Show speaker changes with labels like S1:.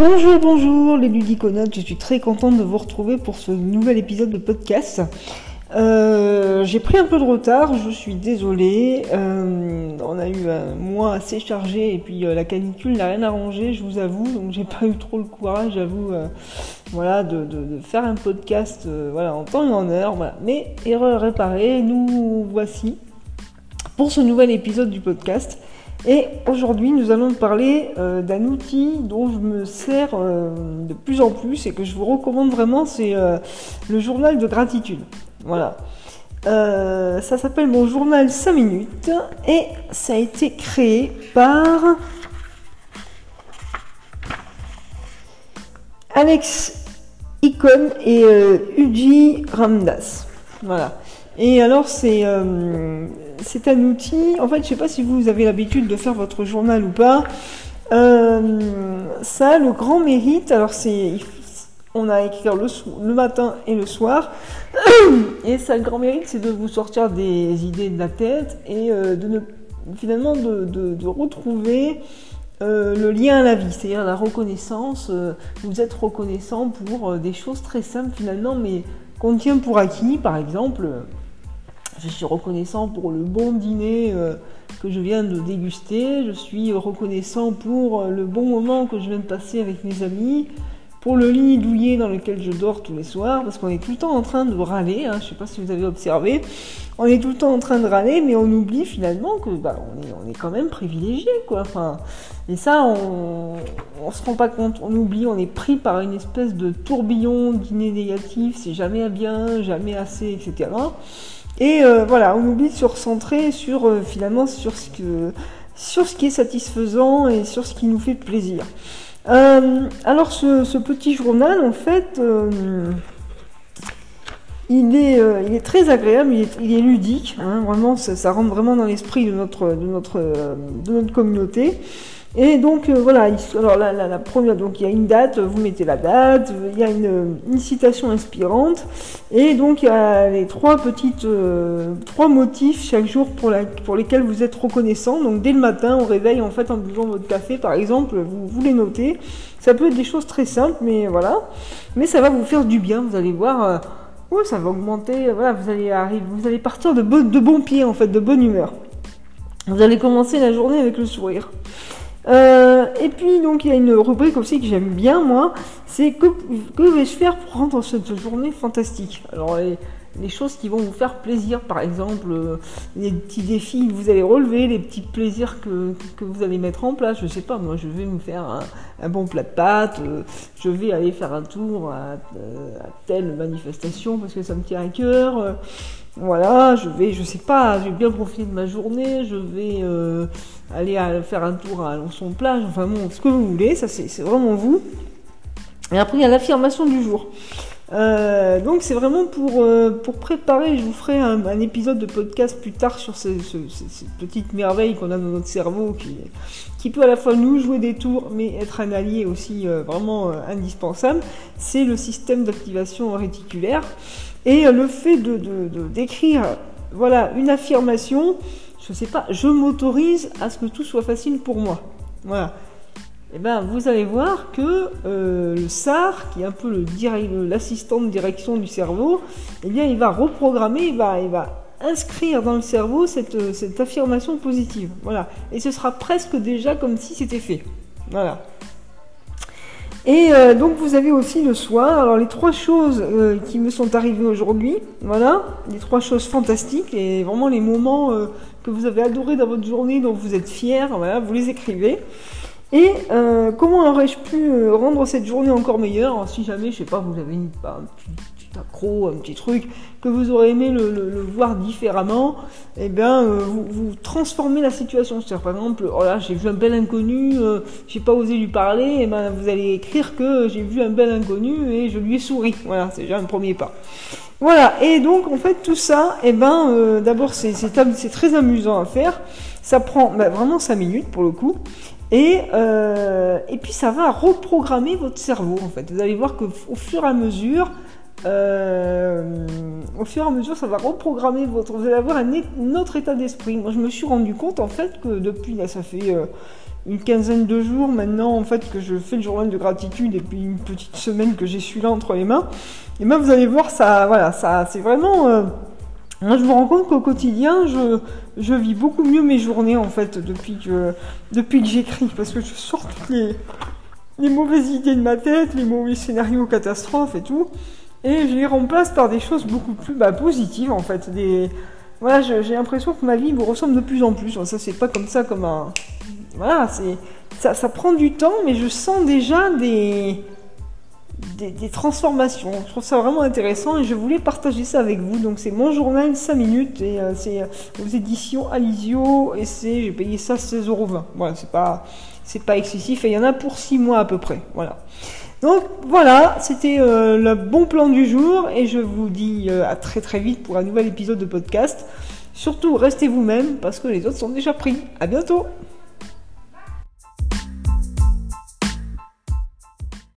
S1: Bonjour, bonjour les ludiconautes, je suis très contente de vous retrouver pour ce nouvel épisode de podcast. Euh, j'ai pris un peu de retard, je suis désolée. Euh, on a eu un mois assez chargé et puis euh, la canicule n'a rien arrangé, je vous avoue. Donc j'ai pas eu trop le courage, j'avoue, voilà, de, faire un podcast, voilà, en temps et en heure. Mais erreur réparée, nous voici pour ce nouvel épisode du podcast. Et aujourd'hui, nous allons parler euh, d'un outil dont je me sers euh, de plus en plus et que je vous recommande vraiment, c'est euh, le journal de gratitude. Voilà. ça s'appelle mon journal 5 minutes et ça a été créé par Alex Icon et Uji Ramdas. Voilà. Et alors, c'est c'est un outil. En fait, je sais pas si vous avez l'habitude de faire votre journal ou pas. Euh, ça a le grand mérite. Alors, c'est. On a écrire le, matin et le soir. Et ça, le grand mérite, c'est de vous sortir des idées de la tête et euh, de ne, finalement de, retrouver euh, le lien à la vie, c'est-à-dire la reconnaissance. vous êtes reconnaissant pour des choses très simples finalement, mais qu'on tient pour acquis. Par exemple, je suis reconnaissant pour le bon dîner euh, que je viens de déguster. Je suis reconnaissant pour euh, le bon moment que je viens de passer avec mes amis. Pour le lit douillet dans lequel je dors tous les soirs. Parce qu'on est tout le temps en train de râler. Hein, je ne sais pas si vous avez observé. On est tout le temps en train de râler, mais on oublie finalement que bah, on, est, on quand même privilégié. Et ça, on ne se rend pas compte. On oublie. On est pris par une espèce de tourbillon dîner négatif. C'est jamais bien, jamais assez, etc. Et euh, voilà, on oublie de se recentrer sur euh, finalement sur ce, que, sur ce qui est satisfaisant et sur ce qui nous fait plaisir. Euh, alors ce, petit journal, en fait, il, est, il est très agréable, il est, ludique, hein, vraiment, ça, ça, rentre vraiment dans l'esprit de notre, de, notre, de notre communauté. Et donc euh, voilà, alors la, la, première, donc il y a une date, vous mettez la date, il y a une, citation inspirante, et donc il y a les trois petites, euh, trois motifs chaque jour pour, lesquels vous êtes reconnaissant. Donc dès le matin, au réveil, en fait, en buvant votre café, par exemple, vous, les notez. Ça peut être des choses très simples, mais voilà. Mais ça va vous faire du bien, vous allez voir. Euh, ça va augmenter. Voilà, vous allez arriver, vous allez partir de, de bon pied, en fait, de bonne humeur. Vous allez commencer la journée avec le sourire. Euh, et puis donc il y a une rubrique aussi que j'aime bien moi, c'est que, que vais-je faire pour rendre cette journée fantastique? Les, choses qui vont vous faire plaisir, par exemple euh, les petits défis que vous allez relever, les petits plaisirs que, vous allez mettre en place. Je sais pas, moi je vais me faire un, bon plat de pâtes, euh, je vais aller faire un tour à, à, telle manifestation parce que ça me tient à cœur. voilà, je vais, je sais pas, je vais bien profiter de ma journée, je vais aller faire un tour à Alençon plage, enfin bon, ce que vous voulez, ça c'est vraiment vous. Et après il y a l'affirmation du jour. Euh, donc c'est vraiment pour, euh, pour préparer, je vous ferai un, épisode de podcast plus tard sur ces, petites merveilles qu'on a dans notre cerveau qui, qui peut à la fois nous jouer des tours mais être un allié aussi euh, vraiment indispensable. C'est le système d'activation réticulaire et le fait de d'écrire voilà une affirmation je sais pas, je m'autorise à ce que tout soit facile pour moi. Voilà. Eh ben, vous allez voir que euh, le SAR, qui est un peu l'assistant de direction du cerveau, eh bien, il va reprogrammer, il va, inscrire dans le cerveau cette, cette affirmation positive. Voilà. Et ce sera presque déjà comme si c'était fait. Voilà. Et euh, donc vous avez aussi le soir, alors les trois choses euh, qui me sont arrivées aujourd'hui, voilà, les trois choses fantastiques et vraiment les moments euh, que vous avez adorés dans votre journée, dont vous êtes fiers, voilà, vous les écrivez. Et comment aurais-je pu rendre cette journée encore meilleure Si jamais, je sais pas, vous avez une, un accro, un petit truc, que vous aurez aimé le, voir différemment, eh bien, euh, vous, transformez la situation. C'est-à-dire, par exemple, oh là, j'ai vu un bel inconnu, euh, j'ai pas osé lui parler, et eh ben, vous allez écrire que j'ai vu un bel inconnu et je lui ai souri. Voilà, c'est déjà un premier pas. Voilà, et donc, en fait, tout ça, eh ben, euh, d'abord, c'est très amusant à faire. Ça prend ben, vraiment 5 minutes pour le coup. Et, et puis ça va reprogrammer votre cerveau en fait. Vous allez voir qu'au fur et à mesure, euh, au fur et à mesure, ça va reprogrammer votre. Vous allez avoir un, autre état d'esprit. Moi, je me suis rendu compte en fait que depuis là, ça fait euh, une quinzaine de jours maintenant en fait que je fais le journal de gratitude et puis une petite semaine que j'ai celui-là entre les mains. Et même vous allez voir ça, voilà, ça, c'est vraiment. Moi, je me rends compte qu'au quotidien, je, je vis beaucoup mieux mes journées en fait depuis que depuis que j'écris parce que je sors toutes les les mauvaises idées de ma tête, les mauvais scénarios catastrophes et tout, et je les remplace par des choses beaucoup plus bah, positives en fait. Des voilà, j'ai l'impression que ma vie me ressemble de plus en plus. Ça, c'est pas comme ça, comme un. Voilà, c'est. Ça, ça prend du temps, mais je sens déjà des, transformations. Je trouve ça vraiment intéressant et je voulais partager ça avec vous. Donc, c'est mon journal 5 minutes et euh, c'est aux éditions Alizio et c'est. J'ai payé ça 16,20€. Voilà, c'est pas. C'est pas excessif et il y en a pour 6 mois à peu près. Voilà. Donc voilà, c'était euh, le bon plan du jour et je vous dis euh, à très très vite pour un nouvel épisode de podcast. Surtout restez vous-même parce que les autres sont déjà pris. À bientôt